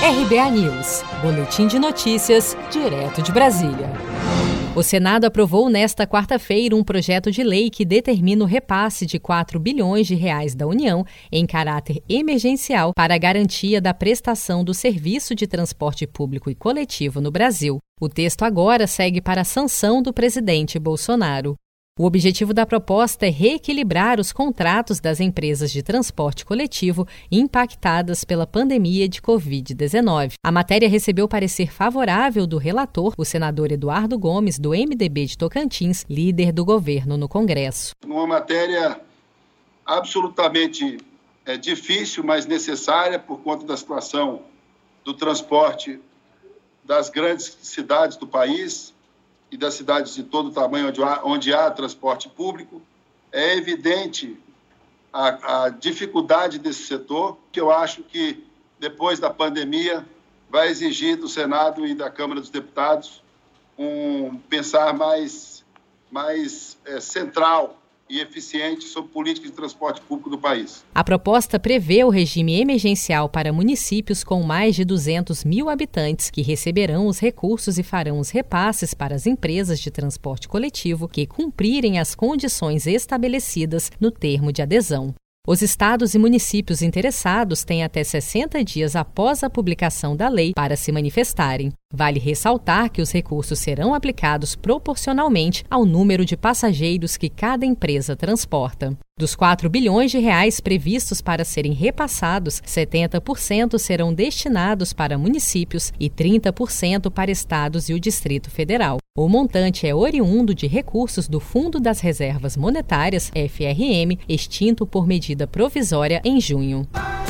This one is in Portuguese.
RBA News, Boletim de Notícias, direto de Brasília. O Senado aprovou nesta quarta-feira um projeto de lei que determina o repasse de 4 bilhões de reais da União em caráter emergencial para a garantia da prestação do serviço de transporte público e coletivo no Brasil. O texto agora segue para a sanção do presidente Bolsonaro. O objetivo da proposta é reequilibrar os contratos das empresas de transporte coletivo impactadas pela pandemia de Covid-19. A matéria recebeu parecer favorável do relator, o senador Eduardo Gomes, do MDB de Tocantins, líder do governo no Congresso. Uma matéria absolutamente é, difícil, mas necessária por conta da situação do transporte das grandes cidades do país, e das cidades de todo tamanho onde há, onde há transporte público. É evidente a, a dificuldade desse setor, que eu acho que depois da pandemia vai exigir do Senado e da Câmara dos Deputados um pensar mais, mais é, central e eficiente sobre políticas de transporte público do país. A proposta prevê o regime emergencial para municípios com mais de 200 mil habitantes, que receberão os recursos e farão os repasses para as empresas de transporte coletivo que cumprirem as condições estabelecidas no termo de adesão. Os estados e municípios interessados têm até 60 dias após a publicação da lei para se manifestarem. Vale ressaltar que os recursos serão aplicados proporcionalmente ao número de passageiros que cada empresa transporta. Dos 4 bilhões de reais previstos para serem repassados, 70% serão destinados para municípios e 30% para estados e o Distrito Federal. O montante é oriundo de recursos do Fundo das Reservas Monetárias, FRM, extinto por medida provisória em junho.